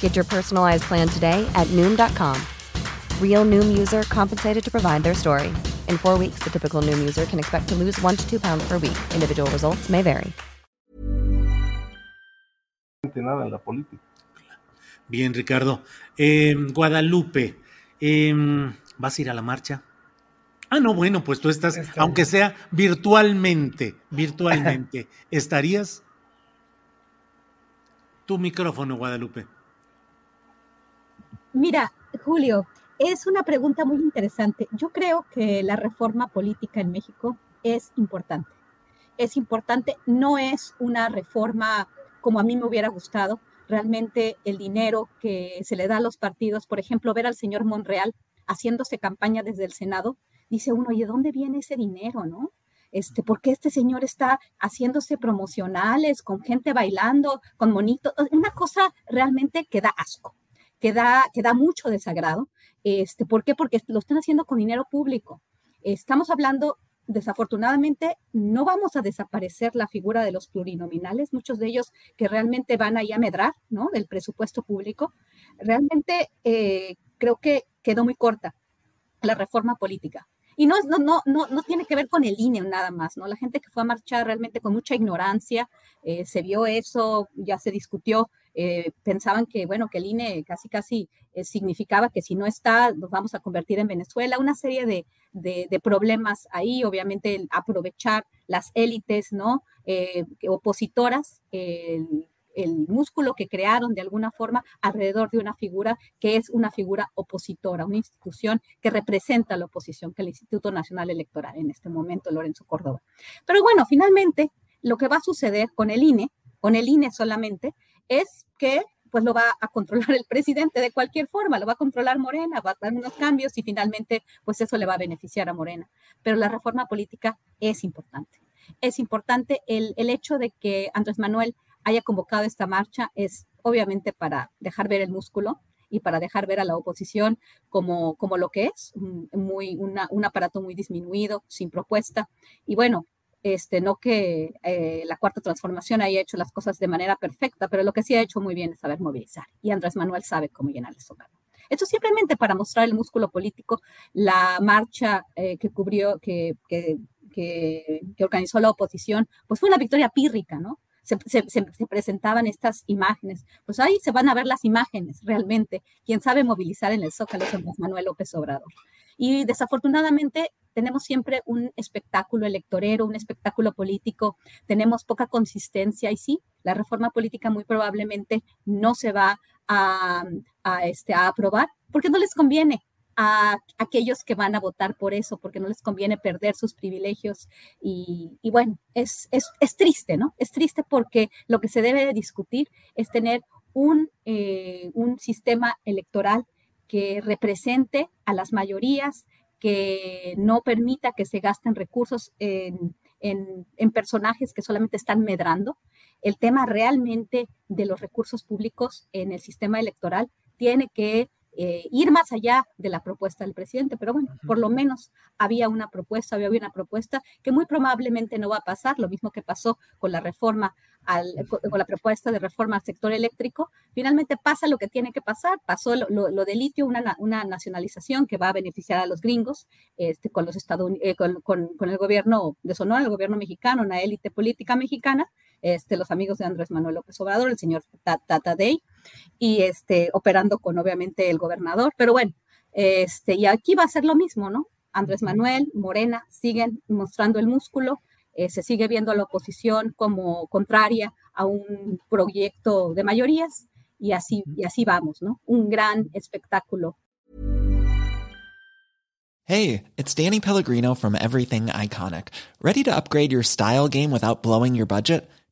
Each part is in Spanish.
Get your personalized plan today at Noom.com. Real Noom user compensated to provide their story. In four weeks, the typical Noom user can expect to lose one to two pounds per week. Individual results may vary. Nada en la política. Bien, Ricardo. Eh, Guadalupe, eh, ¿vas a ir a la marcha? Ah, no, bueno, pues tú estás, Está aunque sea virtualmente, virtualmente, ¿estarías? Tu micrófono, Guadalupe. Mira, Julio, es una pregunta muy interesante. Yo creo que la reforma política en México es importante. Es importante, no es una reforma como a mí me hubiera gustado. Realmente el dinero que se le da a los partidos, por ejemplo, ver al señor Monreal haciéndose campaña desde el Senado, dice uno, ¿y de dónde viene ese dinero, no? Este, ¿Por qué este señor está haciéndose promocionales con gente bailando, con monitos? Una cosa realmente que da asco que da, mucho desagrado. Este, ¿Por qué? Porque lo están haciendo con dinero público. Estamos hablando, desafortunadamente, no vamos a desaparecer la figura de los plurinominales, muchos de ellos que realmente van ahí a medrar, ¿no? Del presupuesto público. Realmente eh, creo que quedó muy corta la reforma política. Y no, no, no, no, no tiene que ver con el INE nada más, ¿no? La gente que fue a marchar realmente con mucha ignorancia, eh, se vio eso, ya se discutió, eh, pensaban que, bueno, que el INE casi, casi eh, significaba que si no está, nos vamos a convertir en Venezuela, una serie de, de, problemas ahí, obviamente el aprovechar las élites, ¿no? Opositoras, el músculo que crearon de alguna forma alrededor de una figura que es una figura opositora, una institución que representa la oposición, que el Instituto Nacional Electoral en este momento, Lorenzo Córdoba. Pero bueno, finalmente lo que va a suceder con el INE, con el INE solamente, es que pues lo va a controlar el presidente de cualquier forma, lo va a controlar Morena, va a dar unos cambios y finalmente pues eso le va a beneficiar a Morena. Pero la reforma política es importante. Es importante el, el hecho de que Andrés Manuel haya convocado esta marcha es obviamente para dejar ver el músculo y para dejar ver a la oposición como, como lo que es, muy, un aparato muy disminuido, sin propuesta. Y bueno, este, no que eh, la cuarta transformación haya hecho las cosas de manera perfecta, pero lo que sí ha hecho muy bien es saber movilizar. Y Andrés Manuel sabe cómo llenar el zócalo. Esto simplemente para mostrar el músculo político, la marcha eh, que cubrió, que, que, que, que organizó la oposición, pues fue una victoria pírrica, ¿no? Se, se, se, presentaban estas imágenes. Pues ahí se van a ver las imágenes realmente. Quien sabe movilizar en el Zócalo es Manuel López Obrador. Y desafortunadamente tenemos siempre un espectáculo electorero, un espectáculo político, tenemos poca consistencia y sí, la reforma política muy probablemente no se va a, este, a aprobar porque no les conviene a aquellos que van a votar por eso, porque no les conviene perder sus privilegios. Y, y bueno, es, es, es, triste, ¿no? Es triste porque lo que se debe de discutir es tener un, eh, un sistema electoral que represente a las mayorías, que no permita que se gasten recursos en, en, personajes que solamente están medrando. El tema realmente de los recursos públicos en el sistema electoral tiene que eh, ir más allá de la propuesta del presidente, pero bueno, por lo menos había una propuesta, había una propuesta que muy probablemente no va a pasar, lo mismo que pasó con la reforma, al, con la propuesta de reforma al sector eléctrico, finalmente pasa lo que tiene que pasar, pasó lo, lo, lo de litio, una, una, nacionalización que va a beneficiar a los gringos, este, con, los eh, con, con, con el gobierno de Sonora, el gobierno mexicano, una élite política mexicana, este, los amigos de Andrés Manuel López Obrador, el señor Tata Day, y este, operando con obviamente el gobernador. Pero bueno, este, y aquí va a ser lo mismo, ¿no? Andrés Manuel, Morena, siguen mostrando el músculo, eh, se sigue viendo a la oposición como contraria a un proyecto de mayorías y así, y así vamos, ¿no? Un gran espectáculo. Hey, it's Danny Pellegrino from Everything Iconic. ¿Ready to upgrade your style game without blowing your budget?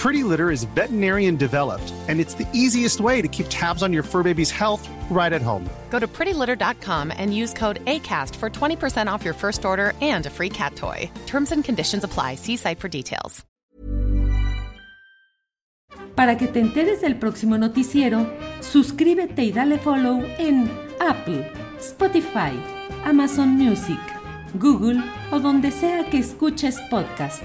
Pretty Litter is veterinarian developed, and it's the easiest way to keep tabs on your fur baby's health right at home. Go to prettylitter.com and use code ACAST for 20% off your first order and a free cat toy. Terms and conditions apply. See site for details. Para que te enteres del próximo noticiero, suscríbete y dale follow en Apple, Spotify, Amazon Music, Google o donde sea que escuches podcast.